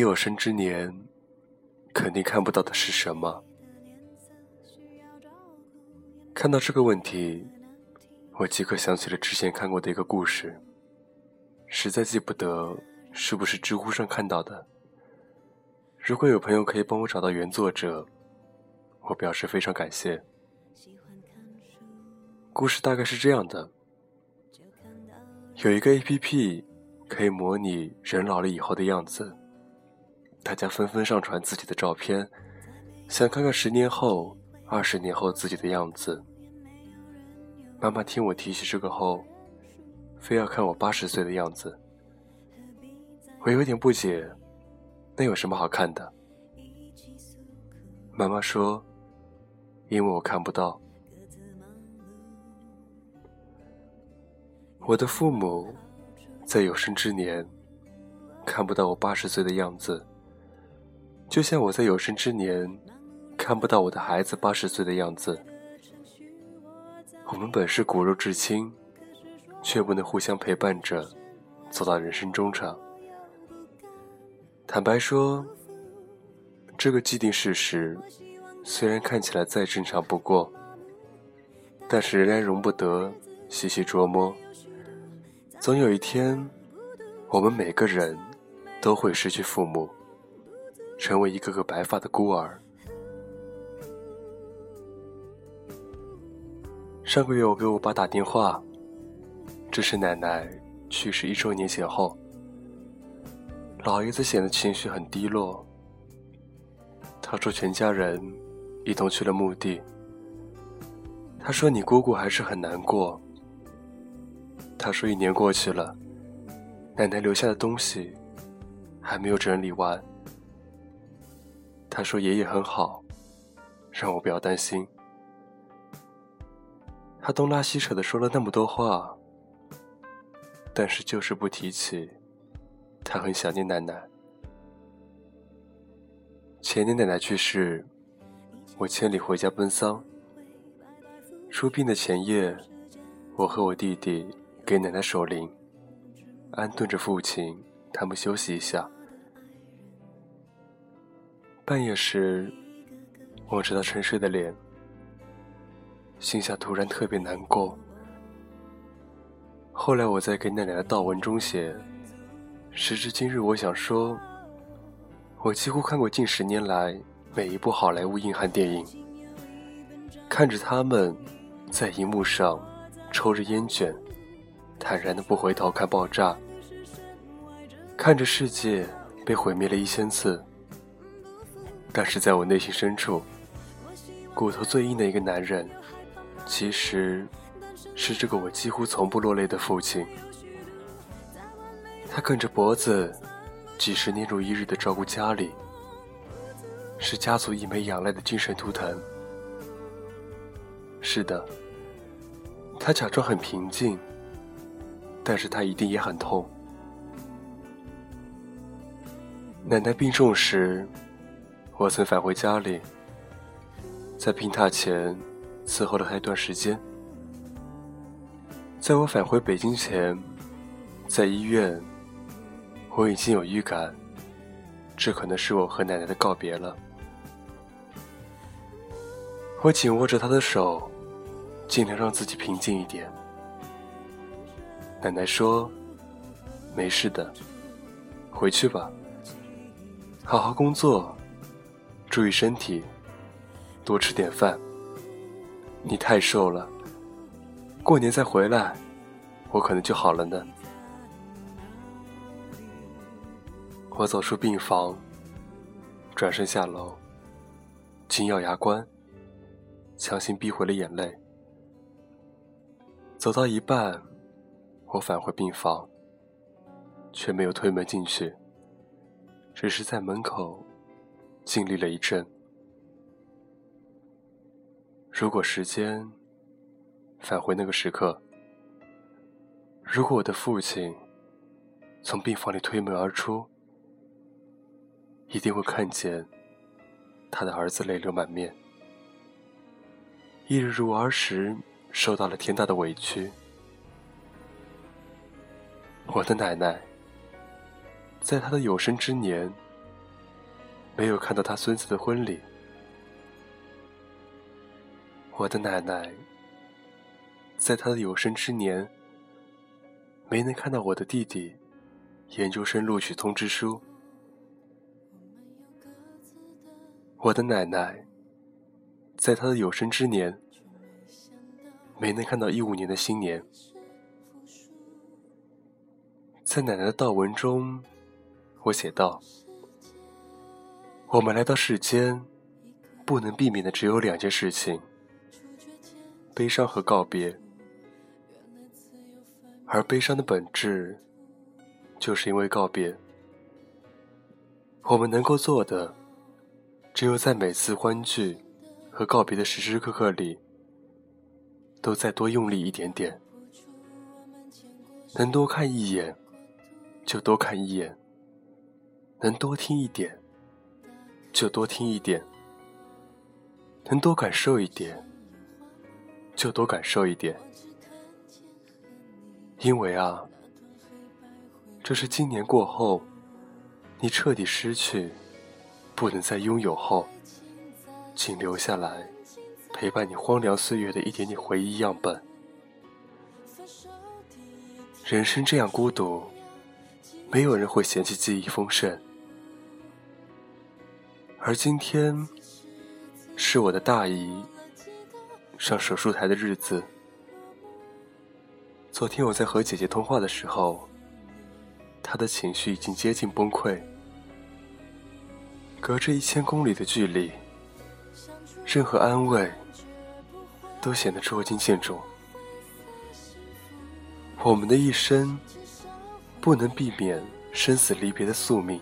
你有生之年，肯定看不到的是什么？看到这个问题，我即刻想起了之前看过的一个故事，实在记不得是不是知乎上看到的。如果有朋友可以帮我找到原作者，我表示非常感谢。故事大概是这样的：有一个 APP 可以模拟人老了以后的样子。大家纷纷上传自己的照片，想看看十年后、二十年后自己的样子。妈妈听我提起这个后，非要看我八十岁的样子。我有点不解，那有什么好看的？妈妈说：“因为我看不到，我的父母在有生之年看不到我八十岁的样子。”就像我在有生之年，看不到我的孩子八十岁的样子。我们本是骨肉至亲，却不能互相陪伴着走到人生中场。坦白说，这个既定事实虽然看起来再正常不过，但是仍然容不得细细琢磨。总有一天，我们每个人都会失去父母。成为一个个白发的孤儿。上个月我给我爸打电话，这是奶奶去世一周年前后。老爷子显得情绪很低落。他说全家人一同去了墓地。他说你姑姑还是很难过。他说一年过去了，奶奶留下的东西还没有整理完。他说：“爷爷很好，让我不要担心。”他东拉西扯的说了那么多话，但是就是不提起他很想念奶奶。前年奶奶去世，我千里回家奔丧。出殡的前夜，我和我弟弟给奶奶守灵，安顿着父亲他们休息一下。半夜时，望着他沉睡的脸，心下突然特别难过。后来我在给奶奶的悼文中写：时至今日，我想说，我几乎看过近十年来每一部好莱坞硬汉电影，看着他们在荧幕上抽着烟卷，坦然的不回头看爆炸，看着世界被毁灭了一千次。但是在我内心深处，骨头最硬的一个男人，其实是这个我几乎从不落泪的父亲。他梗着脖子，几十年如一日的照顾家里，是家族一枚仰赖的精神图腾。是的，他假装很平静，但是他一定也很痛。奶奶病重时。我曾返回家里，在病榻前伺候了他一段时间。在我返回北京前，在医院，我已经有预感，这可能是我和奶奶的告别了。我紧握着她的手，尽量让自己平静一点。奶奶说：“没事的，回去吧，好好工作。”注意身体，多吃点饭。你太瘦了，过年再回来，我可能就好了呢。我走出病房，转身下楼，紧咬牙关，强行逼回了眼泪。走到一半，我返回病房，却没有推门进去，只是在门口。经历了一阵。如果时间返回那个时刻，如果我的父亲从病房里推门而出，一定会看见他的儿子泪流满面。一日如儿时受到了天大的委屈，我的奶奶在她的有生之年。没有看到他孙子的婚礼，我的奶奶在他的有生之年没能看到我的弟弟研究生录取通知书。我的奶奶在他的有生之年没能看到一五年的新年。在奶奶的悼文中，我写道。我们来到世间，不能避免的只有两件事情：悲伤和告别。而悲伤的本质，就是因为告别。我们能够做的，只有在每次欢聚和告别的时时刻刻里，都再多用力一点点，能多看一眼就多看一眼，能多听一点。就多听一点，能多感受一点，就多感受一点。因为啊，这是今年过后，你彻底失去，不能再拥有后，请留下来陪伴你荒凉岁月的一点点回忆样本。人生这样孤独，没有人会嫌弃记忆丰盛。而今天是我的大姨上手术台的日子。昨天我在和姐姐通话的时候，她的情绪已经接近崩溃。隔着一千公里的距离，任何安慰都显得捉襟见肘。我们的一生不能避免生死离别的宿命。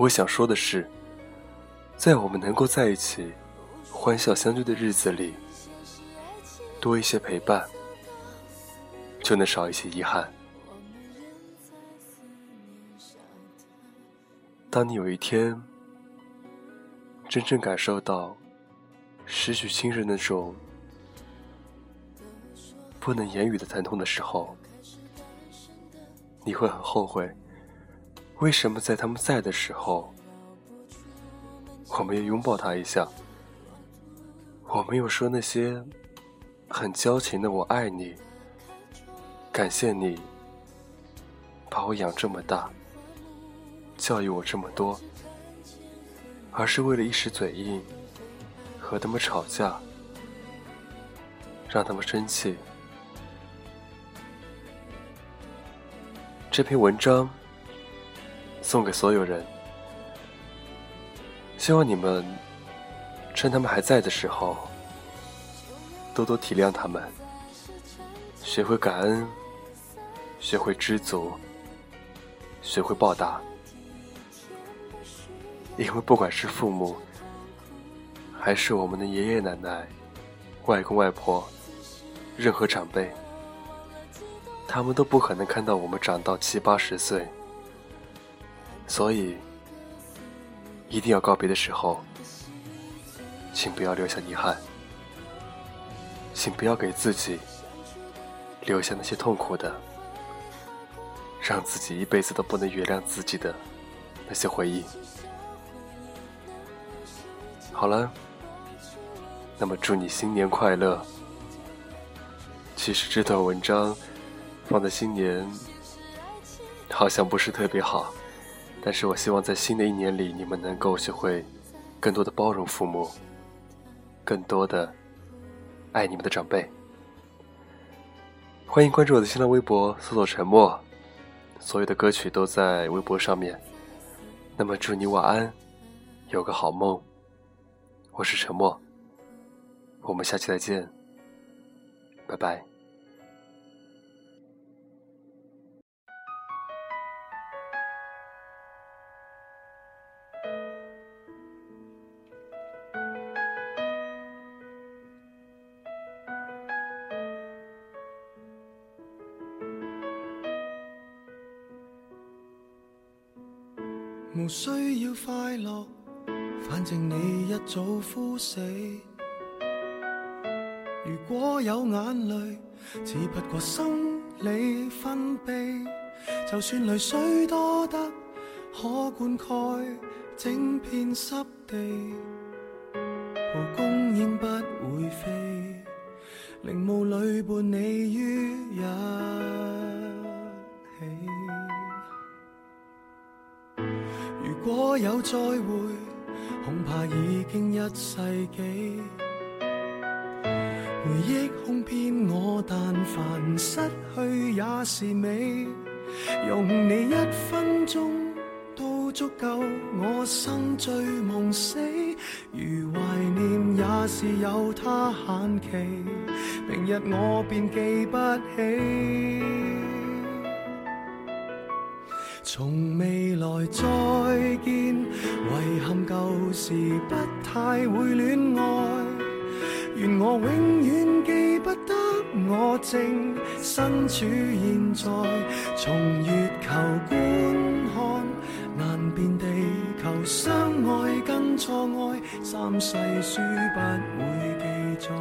我想说的是，在我们能够在一起、欢笑相聚的日子里，多一些陪伴，就能少一些遗憾。当你有一天真正感受到失去亲人那种不能言语的疼痛的时候，你会很后悔。为什么在他们在的时候，我没有拥抱他一下，我没有说那些很矫情的“我爱你”“感谢你把我养这么大，教育我这么多”，而是为了一时嘴硬，和他们吵架，让他们生气？这篇文章。送给所有人，希望你们趁他们还在的时候，多多体谅他们，学会感恩，学会知足，学会报答，因为不管是父母，还是我们的爷爷奶奶、外公外婆，任何长辈，他们都不可能看到我们长到七八十岁。所以，一定要告别的时候，请不要留下遗憾，请不要给自己留下那些痛苦的，让自己一辈子都不能原谅自己的那些回忆。好了，那么祝你新年快乐。其实这段文章放在新年，好像不是特别好。但是我希望在新的一年里，你们能够学会更多的包容父母，更多的爱你们的长辈。欢迎关注我的新浪微博，搜索“沉默”，所有的歌曲都在微博上面。那么祝你晚安，有个好梦。我是沉默，我们下期再见，拜拜。不需要快乐，反正你一早枯死。如果有眼泪，只不过生理分泌。就算泪水多得可灌溉整片湿地，蒲公英不会飞，陵墓里伴你于一。若有再会，恐怕已经一世纪。回忆哄骗我，但凡失去也是美。用你一分钟都足够我心醉梦死。如怀念也是有它限期，明日我便记不起。从未来再见，遗憾旧时不太会恋爱。愿我永远记不得，我正身处现在。从月球观看，难辨地球相爱跟错爱，三世书不会记载，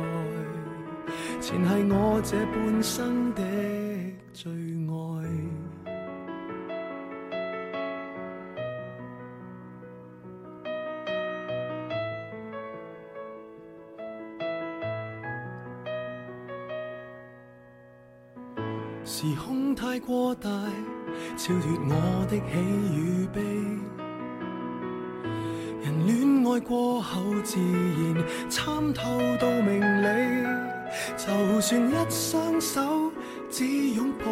前系我这半生的最爱。太过大，超脱我的喜与悲。人恋爱过后，自然参透到明理。就算一双手只拥抱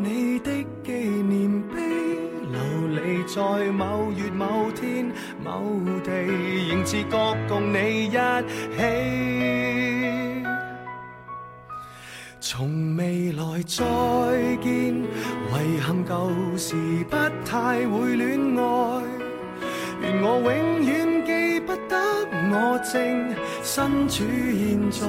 你的纪念碑，流离在某月某天某地，仍自觉共你一起。从未来再见，遗憾旧时不太会恋爱。愿我永远记不得，我正身处现在。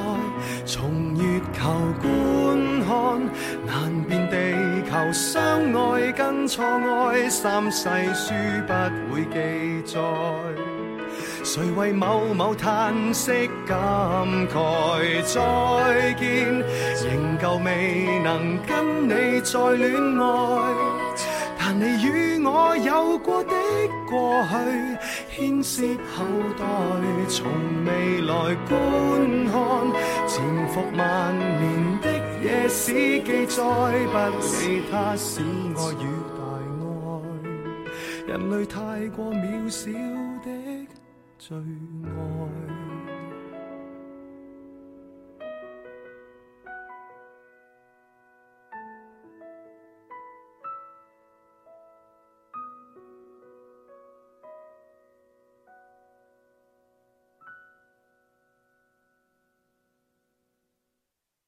从月球观看，难辨地球相爱跟错爱，三世书不会记载。谁为某某叹息感慨？再见，仍旧未能跟你再恋爱。但你与我有过的过去，牵涉后代，从未来观看，潜伏万年的野史记载，不理他小爱与大爱，人类太过渺小的。最爱。